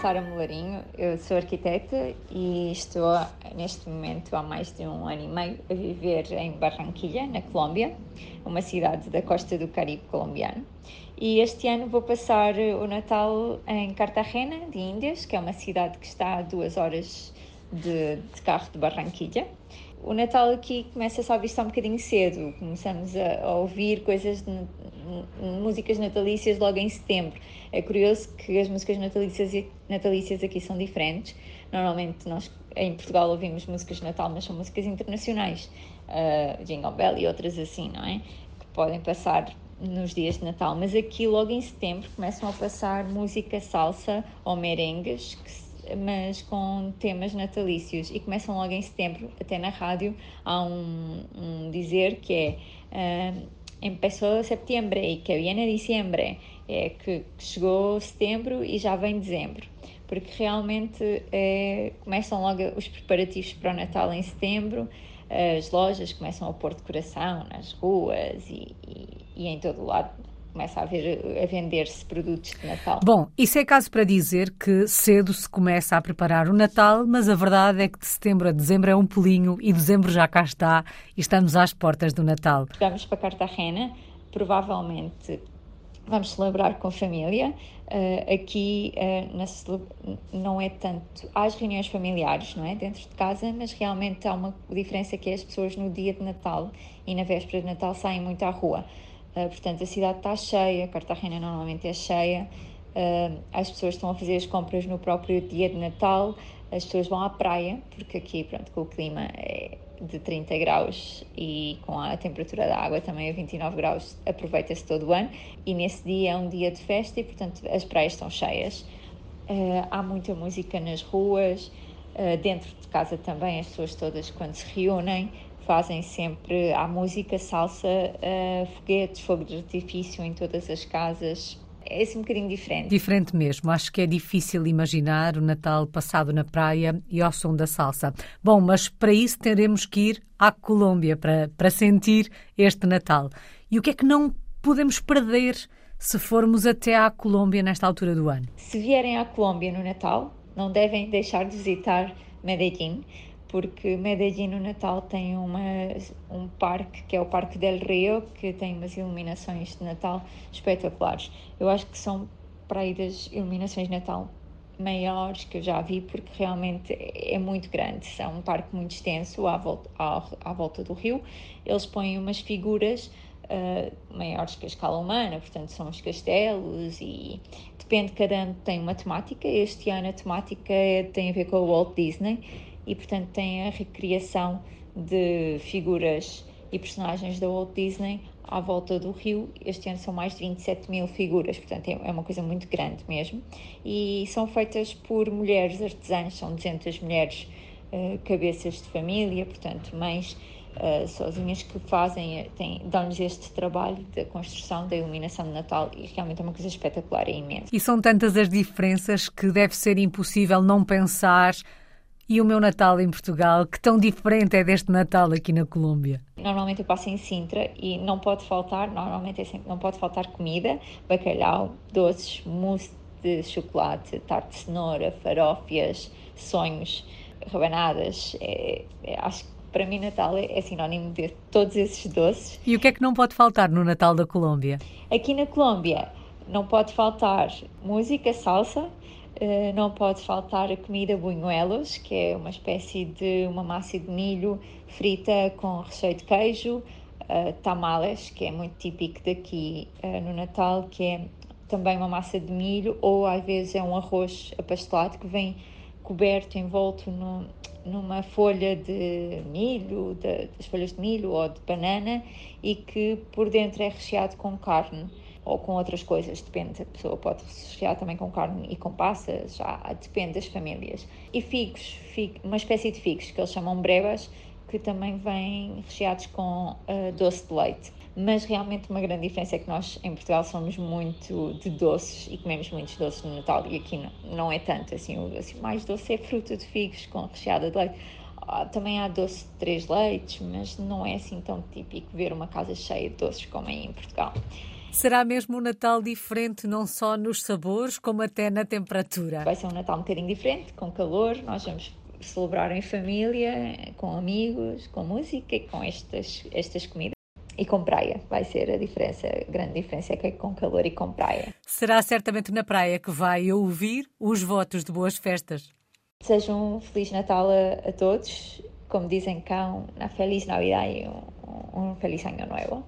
Sara Molarinho, eu sou arquiteta e estou neste momento há mais de um ano e meio a viver em Barranquilla, na Colômbia, uma cidade da costa do Caribe colombiano. E este ano vou passar o Natal em Cartagena, de Índias, que é uma cidade que está a duas horas de, de carro de Barranquilla o Natal aqui começa-se a vista um bocadinho cedo, começamos a, a ouvir coisas, músicas natalícias logo em setembro. É curioso que as músicas natalícias, natalícias aqui são diferentes. Normalmente nós em Portugal ouvimos músicas de Natal, mas são músicas internacionais, uh, Jingle Bell e outras assim, não é? Que podem passar nos dias de Natal, mas aqui logo em setembro começam a passar música salsa ou merengues que mas com temas natalícios. E começam logo em setembro, até na rádio há um, um dizer que é uh, empezó setembro e que viene diciembre, é que chegou setembro e já vem dezembro, porque realmente é, começam logo os preparativos para o Natal em setembro, as lojas começam a pôr decoração nas ruas e, e, e em todo o lado começa a, a vender-se produtos de Natal. Bom, isso é caso para dizer que cedo se começa a preparar o Natal, mas a verdade é que de setembro a dezembro é um pulinho e dezembro já cá está e estamos às portas do Natal. Vamos para Cartagena, provavelmente vamos celebrar com a família. Uh, aqui uh, na, não é tanto. Há as reuniões familiares, não é? Dentro de casa, mas realmente há uma diferença que é as pessoas no dia de Natal e na véspera de Natal saem muito à rua. Uh, portanto, a cidade está cheia, Cartagena normalmente é cheia, uh, as pessoas estão a fazer as compras no próprio dia de Natal, as pessoas vão à praia, porque aqui, pronto, com o clima é de 30 graus e com a temperatura da água também a 29 graus, aproveita-se todo o ano. E nesse dia é um dia de festa e, portanto, as praias estão cheias. Uh, há muita música nas ruas, dentro de casa também, as pessoas todas, quando se reúnem, fazem sempre a música, salsa, uh, foguetes, fogo de artifício em todas as casas. É assim um bocadinho diferente. Diferente mesmo. Acho que é difícil imaginar o Natal passado na praia e ao som da salsa. Bom, mas para isso teremos que ir à Colômbia para, para sentir este Natal. E o que é que não podemos perder se formos até à Colômbia nesta altura do ano? Se vierem à Colômbia no Natal, não devem deixar de visitar Medellín porque Medellín no Natal tem uma, um parque que é o Parque del Rio, que tem umas iluminações de Natal espetaculares. Eu acho que são para aí das iluminações de Natal maiores que eu já vi, porque realmente é muito grande. É um parque muito extenso à volta, à, à volta do rio. Eles põem umas figuras uh, maiores que a escala humana, portanto, são os castelos e depende, cada ano tem uma temática. Este ano a temática é, tem a ver com o Walt Disney e, portanto, tem a recriação de figuras e personagens da Walt Disney à volta do rio. Este ano são mais de 27 mil figuras, portanto, é, é uma coisa muito grande mesmo. E são feitas por mulheres artesãs, são 200 mulheres uh, cabeças de família, portanto, mães. Uh, sozinhas que fazem, eh, dão-lhes este trabalho da construção da iluminação de Natal e realmente é uma coisa espetacular, é imenso. E são tantas as diferenças que deve ser impossível não pensar e o meu Natal em Portugal, que tão diferente é deste Natal aqui na Colômbia? Normalmente eu passo em Sintra e não pode faltar, normalmente é sempre, não pode faltar comida, bacalhau, doces, mousse de chocolate, tarte de cenoura, farófias, sonhos, rabanadas. É, é, acho que para mim Natal é, é sinónimo de todos esses doces. E o que é que não pode faltar no Natal da Colômbia? Aqui na Colômbia não pode faltar música, salsa, não pode faltar a comida buñuelos, que é uma espécie de uma massa de milho frita com recheio de queijo, uh, tamales, que é muito típico daqui uh, no Natal, que é também uma massa de milho, ou às vezes é um arroz apastelado que vem coberto, envolto no, numa folha de milho, de, das folhas de milho ou de banana, e que por dentro é recheado com carne ou com outras coisas, depende, a pessoa pode rechear também com carne e com passas, já depende das famílias. E figos, uma espécie de figos que eles chamam brevas, que também vêm recheados com uh, doce de leite. Mas realmente uma grande diferença é que nós em Portugal somos muito de doces e comemos muitos doces no Natal e aqui não, não é tanto assim, o assim, mais doce é fruta de figos com recheada de leite. Ah, também há doce de três leites, mas não é assim tão típico ver uma casa cheia de doces como aí em Portugal. Será mesmo um Natal diferente, não só nos sabores, como até na temperatura? Vai ser um Natal um bocadinho diferente, com calor. Nós vamos celebrar em família, com amigos, com música e com estas, estas comidas. E com praia, vai ser a diferença, a grande diferença é que é com calor e com praia. Será certamente na praia que vai ouvir os votos de boas festas. Seja um Feliz Natal a, a todos, como dizem cá, uma Feliz Navidad e um, um Feliz Ano Novo.